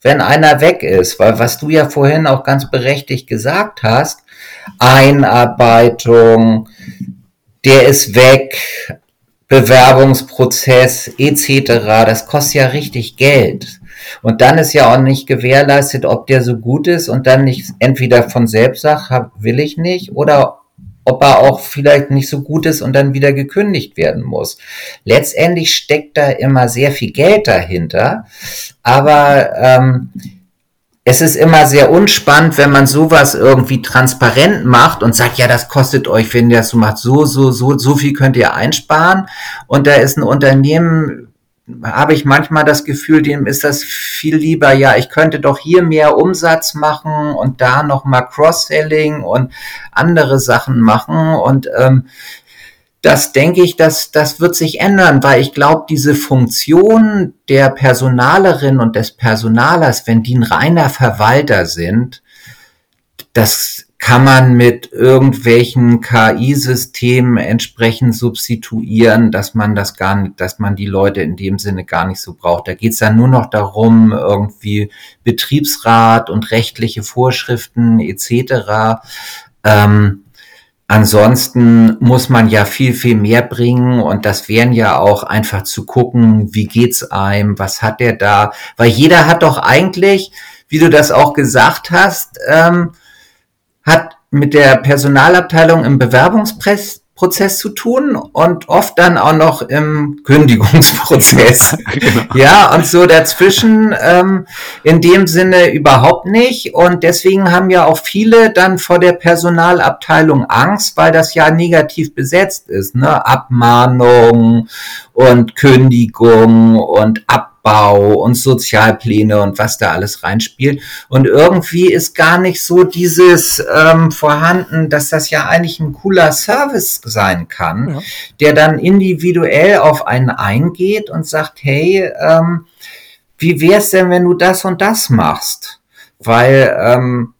[SPEAKER 2] wenn einer weg ist. Weil was du ja vorhin auch ganz berechtigt gesagt hast, Einarbeitung, der ist weg, Bewerbungsprozess etc. Das kostet ja richtig Geld. Und dann ist ja auch nicht gewährleistet, ob der so gut ist und dann nicht entweder von selbst sagt, will ich nicht, oder ob er auch vielleicht nicht so gut ist und dann wieder gekündigt werden muss. Letztendlich steckt da immer sehr viel Geld dahinter, aber ähm, es ist immer sehr unspannend, wenn man sowas irgendwie transparent macht und sagt, ja, das kostet euch, wenn ihr das so macht, so, so, so, so viel könnt ihr einsparen. Und da ist ein Unternehmen, habe ich manchmal das Gefühl, dem ist das viel lieber, ja, ich könnte doch hier mehr Umsatz machen und da nochmal Cross-Selling und andere Sachen machen. Und ähm, das denke ich, dass das wird sich ändern, weil ich glaube, diese Funktion der Personalerin und des Personalers, wenn die ein reiner Verwalter sind, das kann man mit irgendwelchen KI-Systemen entsprechend substituieren, dass man das gar nicht, dass man die Leute in dem Sinne gar nicht so braucht. Da geht es dann nur noch darum, irgendwie Betriebsrat und rechtliche Vorschriften etc. Ähm, Ansonsten muss man ja viel, viel mehr bringen und das wären ja auch einfach zu gucken, wie geht's einem, was hat der da, weil jeder hat doch eigentlich, wie du das auch gesagt hast, ähm, hat mit der Personalabteilung im Bewerbungspress Prozess zu tun und oft dann auch noch im Kündigungsprozess. genau. Ja, und so dazwischen ähm, in dem Sinne überhaupt nicht. Und deswegen haben ja auch viele dann vor der Personalabteilung Angst, weil das ja negativ besetzt ist. Ne? Abmahnung und Kündigung und Ab Bau und Sozialpläne und was da alles reinspielt. Und irgendwie ist gar nicht so dieses ähm, vorhanden, dass das ja eigentlich ein cooler Service sein kann, ja. der dann individuell auf einen eingeht und sagt, hey, ähm, wie wär's denn, wenn du das und das machst? Weil ähm,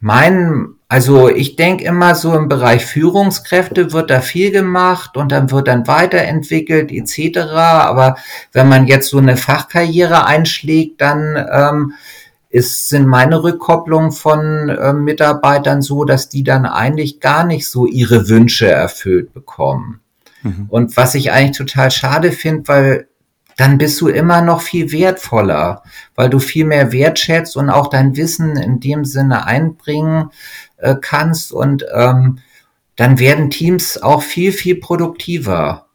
[SPEAKER 2] mein also ich denke immer so im Bereich Führungskräfte wird da viel gemacht und dann wird dann weiterentwickelt etc. Aber wenn man jetzt so eine Fachkarriere einschlägt, dann ähm, ist, sind meine Rückkopplungen von äh, Mitarbeitern so, dass die dann eigentlich gar nicht so ihre Wünsche erfüllt bekommen. Mhm. Und was ich eigentlich total schade finde, weil dann bist du immer noch viel wertvoller, weil du viel mehr wertschätzt und auch dein Wissen in dem Sinne einbringen äh, kannst und ähm, dann werden Teams auch viel, viel produktiver.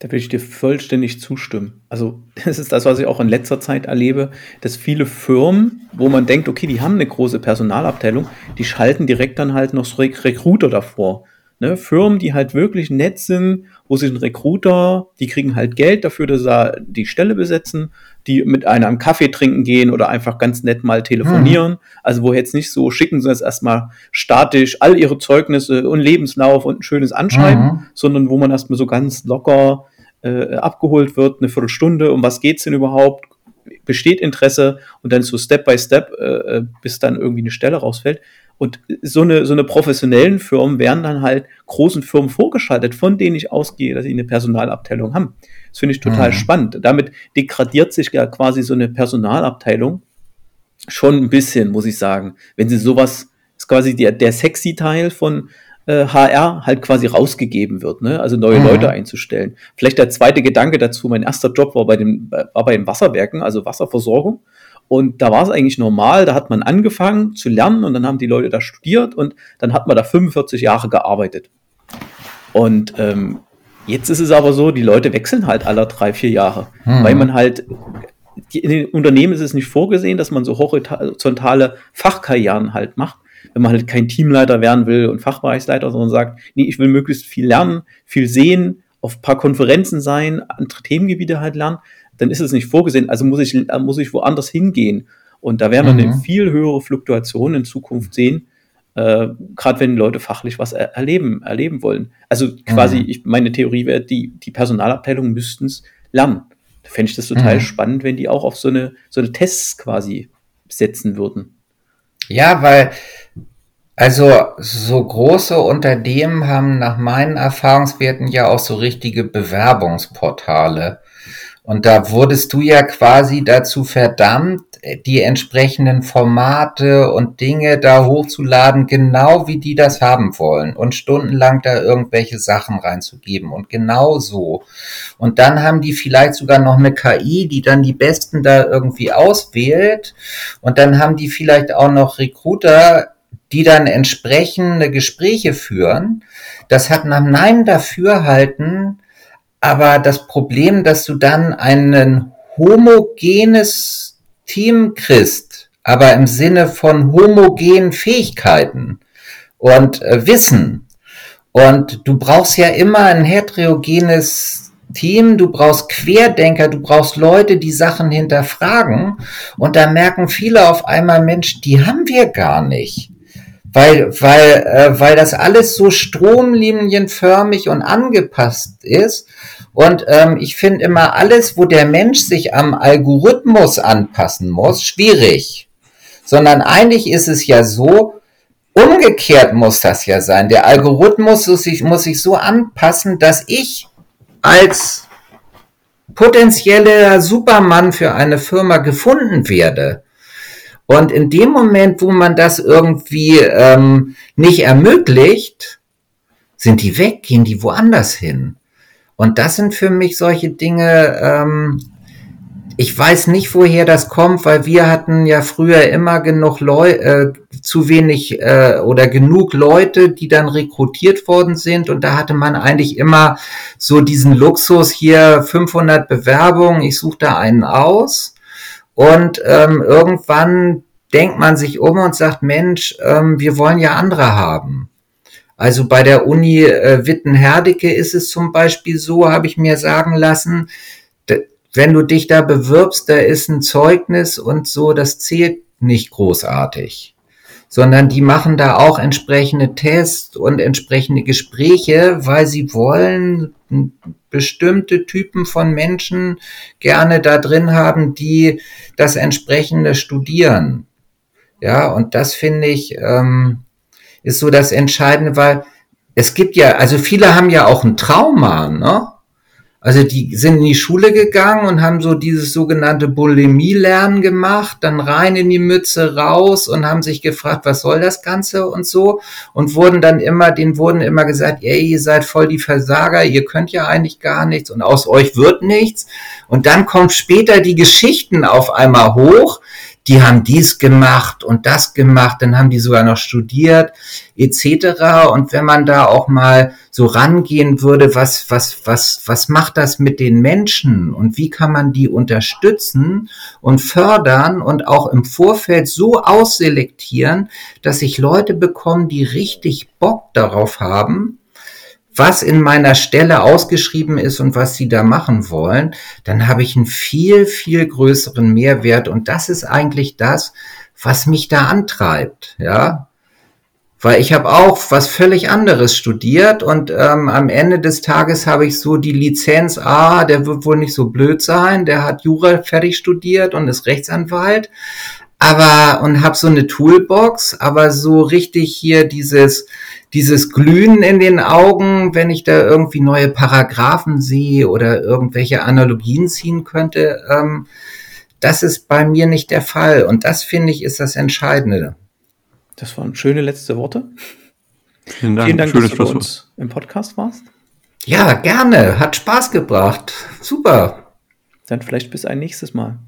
[SPEAKER 1] Da will ich dir vollständig zustimmen. Also, das ist das, was ich auch in letzter Zeit erlebe, dass viele Firmen, wo man denkt, okay, die haben eine große Personalabteilung, die schalten direkt dann halt noch so Recruiter davor. Ne? Firmen, die halt wirklich nett sind, wo sich ein Recruiter, die kriegen halt Geld dafür, dass sie die Stelle besetzen, die mit einer einen Kaffee trinken gehen oder einfach ganz nett mal telefonieren. Mhm. Also wo jetzt nicht so schicken jetzt erstmal statisch all ihre Zeugnisse und Lebenslauf und ein schönes Anschreiben, mhm. sondern wo man erstmal so ganz locker äh, abgeholt wird, eine Viertelstunde, um was geht's denn überhaupt? Besteht Interesse und dann so Step by Step, äh, äh bis dann irgendwie eine Stelle rausfällt. Und so eine, so eine professionellen Firmen werden dann halt großen Firmen vorgeschaltet, von denen ich ausgehe, dass sie eine Personalabteilung haben. Das finde ich total mhm. spannend. Damit degradiert sich ja quasi so eine Personalabteilung schon ein bisschen, muss ich sagen. Wenn sie sowas, ist quasi der, der sexy Teil von äh, HR halt quasi rausgegeben wird, ne? also neue mhm. Leute einzustellen. Vielleicht der zweite Gedanke dazu, mein erster Job war bei, den, war bei den Wasserwerken, also Wasserversorgung. Und da war es eigentlich normal, da hat man angefangen zu lernen und dann haben die Leute da studiert und dann hat man da 45 Jahre gearbeitet. Und ähm, jetzt ist es aber so, die Leute wechseln halt alle drei, vier Jahre, mhm. weil man halt die, in den Unternehmen ist es nicht vorgesehen, dass man so horizontale Fachkarrieren halt macht. Wenn man halt kein Teamleiter werden will und Fachbereichsleiter, sondern sagt, nee, ich will möglichst viel lernen, viel sehen, auf ein paar Konferenzen sein, andere Themengebiete halt lernen, dann ist es nicht vorgesehen. Also muss ich, muss ich woanders hingehen. Und da werden wir mhm. eine viel höhere Fluktuation in Zukunft sehen, äh, gerade wenn Leute fachlich was er erleben, erleben wollen. Also quasi, mhm. ich, meine Theorie wäre, die, die Personalabteilungen müssten es lernen. Da fände ich das total mhm. spannend, wenn die auch auf so eine, so eine Tests quasi setzen würden.
[SPEAKER 2] Ja, weil also so große Unternehmen haben nach meinen Erfahrungswerten ja auch so richtige Bewerbungsportale. Und da wurdest du ja quasi dazu verdammt, die entsprechenden Formate und Dinge da hochzuladen, genau wie die das haben wollen und stundenlang da irgendwelche Sachen reinzugeben und genau so. Und dann haben die vielleicht sogar noch eine KI, die dann die besten da irgendwie auswählt und dann haben die vielleicht auch noch Recruiter, die dann entsprechende Gespräche führen. Das hat nach meinem Dafürhalten aber das Problem, dass du dann ein homogenes Team kriegst, aber im Sinne von homogenen Fähigkeiten und äh, Wissen. Und du brauchst ja immer ein heterogenes Team, du brauchst Querdenker, du brauchst Leute, die Sachen hinterfragen. Und da merken viele auf einmal, Mensch, die haben wir gar nicht weil, weil, äh, weil das alles so stromlinienförmig und angepasst ist. Und ähm, ich finde immer alles, wo der Mensch sich am Algorithmus anpassen muss, schwierig. Sondern eigentlich ist es ja so, umgekehrt muss das ja sein. Der Algorithmus muss sich, muss sich so anpassen, dass ich als potenzieller Supermann für eine Firma gefunden werde. Und in dem Moment, wo man das irgendwie ähm, nicht ermöglicht, sind die weg, gehen die woanders hin. Und das sind für mich solche Dinge, ähm, ich weiß nicht, woher das kommt, weil wir hatten ja früher immer genug Leute, äh, zu wenig äh, oder genug Leute, die dann rekrutiert worden sind. Und da hatte man eigentlich immer so diesen Luxus hier 500 Bewerbungen, ich suche da einen aus. Und ähm, irgendwann denkt man sich um und sagt, Mensch, ähm, wir wollen ja andere haben. Also bei der Uni äh, Witten-Herdecke ist es zum Beispiel so, habe ich mir sagen lassen, wenn du dich da bewirbst, da ist ein Zeugnis und so, das zählt nicht großartig, sondern die machen da auch entsprechende Tests und entsprechende Gespräche, weil sie wollen bestimmte Typen von Menschen gerne da drin haben, die das entsprechende studieren. Ja, und das finde ich, ähm, ist so das Entscheidende, weil es gibt ja, also viele haben ja auch ein Trauma, ne? Also die sind in die Schule gegangen und haben so dieses sogenannte Bulimie-Lernen gemacht, dann rein in die Mütze raus und haben sich gefragt, was soll das Ganze und so und wurden dann immer, denen wurden immer gesagt, ey, ihr seid voll die Versager, ihr könnt ja eigentlich gar nichts und aus euch wird nichts. Und dann kommt später die Geschichten auf einmal hoch, die haben dies gemacht und das gemacht, dann haben die sogar noch studiert etc. Und wenn man da auch mal so rangehen würde, was, was, was, was macht das mit den Menschen und wie kann man die unterstützen und fördern und auch im Vorfeld so ausselektieren, dass sich Leute bekommen, die richtig Bock darauf haben, was in meiner Stelle ausgeschrieben ist und was sie da machen wollen, dann habe ich einen viel, viel größeren Mehrwert. Und das ist eigentlich das, was mich da antreibt, ja. Weil ich habe auch was völlig anderes studiert und ähm, am Ende des Tages habe ich so die Lizenz, ah, der wird wohl nicht so blöd sein, der hat Jura fertig studiert und ist Rechtsanwalt. aber und habe so eine Toolbox, aber so richtig hier dieses dieses Glühen in den Augen, wenn ich da irgendwie neue Paragraphen sehe oder irgendwelche Analogien ziehen könnte, ähm, das ist bei mir nicht der Fall. Und das finde ich ist das Entscheidende.
[SPEAKER 1] Das waren schöne letzte Worte.
[SPEAKER 3] Vielen Dank,
[SPEAKER 1] Vielen Dank
[SPEAKER 3] Schönes
[SPEAKER 1] dass du bei uns im Podcast warst.
[SPEAKER 2] Ja, gerne. Hat Spaß gebracht. Super.
[SPEAKER 1] Dann vielleicht bis ein nächstes Mal.